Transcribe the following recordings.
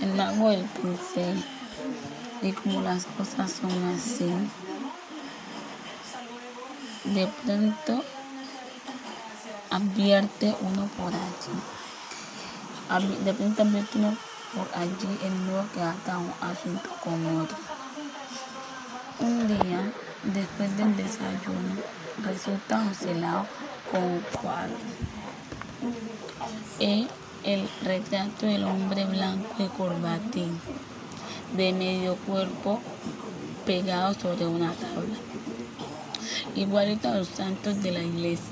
el mago del pincel. Y como las cosas son así, de pronto advierte uno por allí. De pronto advierte uno por allí el nuevo que ata un asunto con otro. Un día, después del desayuno, resulta Joselao con un cuadro. El retrato del hombre blanco de corbatín, de medio cuerpo, pegado sobre una tabla. Igualito a los santos de la iglesia,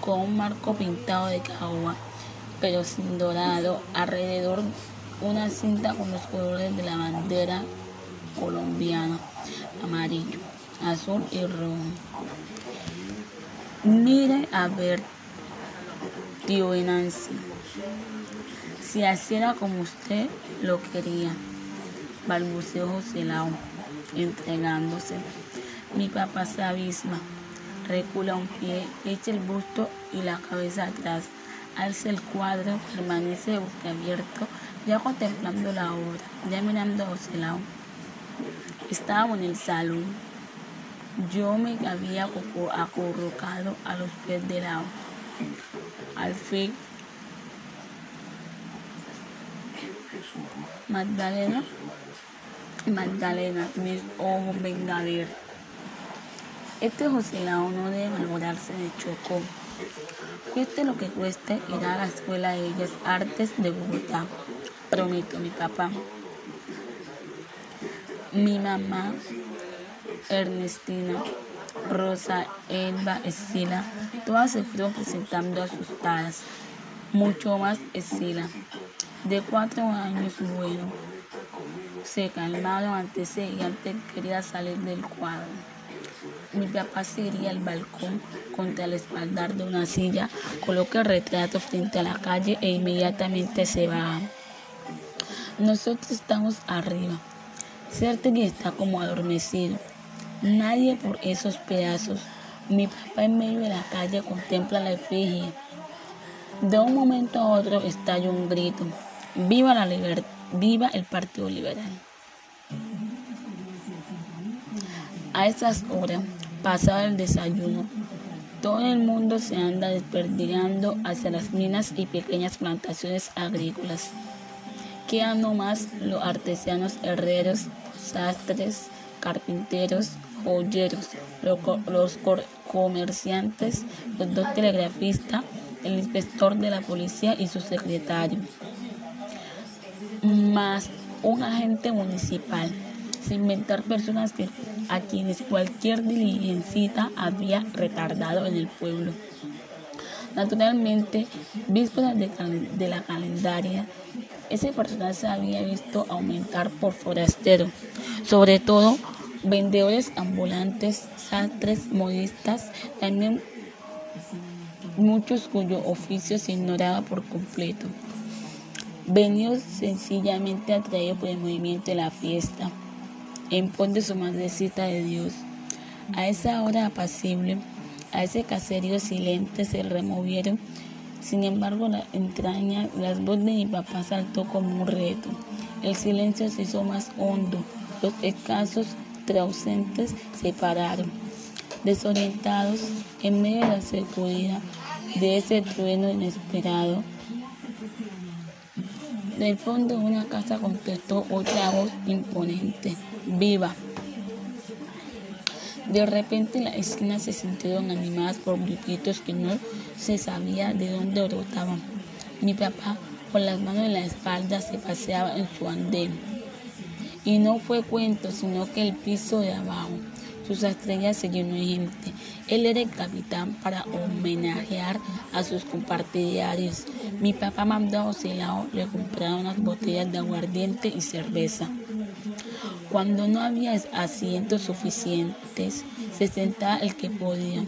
con un marco pintado de caoba, pero sin dorado, alrededor una cinta con los colores de la bandera colombiana, amarillo, azul y rojo. Mire a ver, tío Nancy, si así era como usted lo quería, balbuceó José Lao, entregándose. Mi papá se abisma, recula un pie, echa el busto y la cabeza atrás, alza el cuadro, permanece abierto, ya contemplando la obra, ya mirando a José Lao. Estábamos en el salón. Yo me había acurrucado a los pies de la Al fin Magdalena, Magdalena, mis ojos ver. Este José Lao no debe valorarse de Chocó. Cueste lo que cueste, irá a la Escuela de Bellas Artes de Bogotá. Prometo, mi papá. Mi mamá, Ernestina, Rosa, Elba, Escila, todas se fueron presentando asustadas. Mucho más Escila de cuatro años, bueno, se calmaron ante ese antes quería salir del cuadro. Mi papá seguiría al balcón contra el espaldar de una silla, coloca el retrato frente a la calle e inmediatamente se va. Nosotros estamos arriba. que está como adormecido. Nadie por esos pedazos. Mi papá en medio de la calle contempla la efigie. De un momento a otro estalla un grito. Viva la libertad, viva el Partido Liberal. A esas horas, pasado el desayuno, todo el mundo se anda desperdigando hacia las minas y pequeñas plantaciones agrícolas. Quedan nomás los artesanos herreros, sastres, carpinteros, joyeros, los comerciantes, los dos telegrafistas, el inspector de la policía y su secretario más un agente municipal, sin inventar personas que, a quienes cualquier diligencia había retardado en el pueblo. Naturalmente, vísperas de, la calendaria, ese personal se había visto aumentar por forastero, sobre todo vendedores ambulantes, sastres, modistas, también muchos cuyo oficio se ignoraba por completo venidos sencillamente atraídos por el movimiento de la fiesta, en pos de su madrecita de Dios. A esa hora apacible, a ese caserío silente se removieron. Sin embargo, la entraña, las voces de mi papá saltó como un reto. El silencio se hizo más hondo. Los escasos trausentes se pararon. Desorientados, en medio de la seguridad de ese trueno inesperado, del fondo de una casa contestó otra voz imponente, viva. De repente las esquinas se sintieron animadas por grupitos que no se sabía de dónde brotaban. Mi papá, con las manos en la espalda, se paseaba en su andén. Y no fue cuento, sino que el piso de abajo, sus estrellas se llenó de gente. Él era el capitán para homenajear a sus compartidarios. Mi papá mandó a Ocelao le comprar unas botellas de aguardiente y cerveza. Cuando no había asientos suficientes, se sentaba el que podía.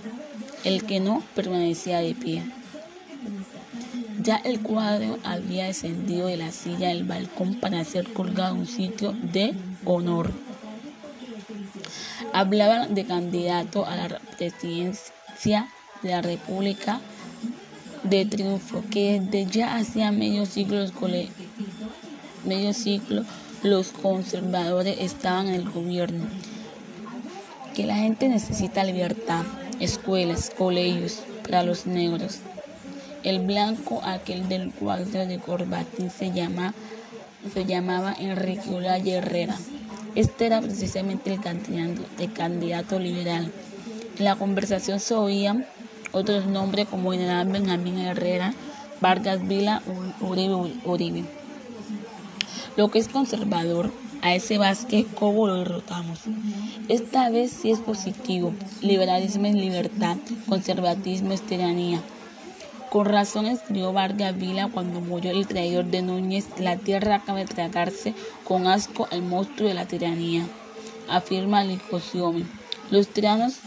El que no permanecía de pie. Ya el cuadro había descendido de la silla del balcón para ser colgado en un sitio de honor hablaban de candidato a la presidencia de la República de Triunfo, que desde ya hacía medio siglo medio siglo los conservadores estaban en el gobierno. Que la gente necesita libertad, escuelas, colegios para los negros. El blanco, aquel del cuadro de corbatín, se, llama, se llamaba Enrique Olaya Herrera. Este era precisamente el candidato, el candidato liberal. En la conversación se oían otros nombres como General Benjamín Herrera, Vargas Vila, Uribe, Uribe. Lo que es conservador, a ese Vázquez, ¿cómo lo derrotamos? Esta vez sí es positivo. Liberalismo es libertad, conservatismo es tiranía. Con razón escribió Vargas Vila cuando murió el traidor de Núñez, la tierra acaba de tragarse con asco al monstruo de la tiranía, afirma Licosiome. Los tiranos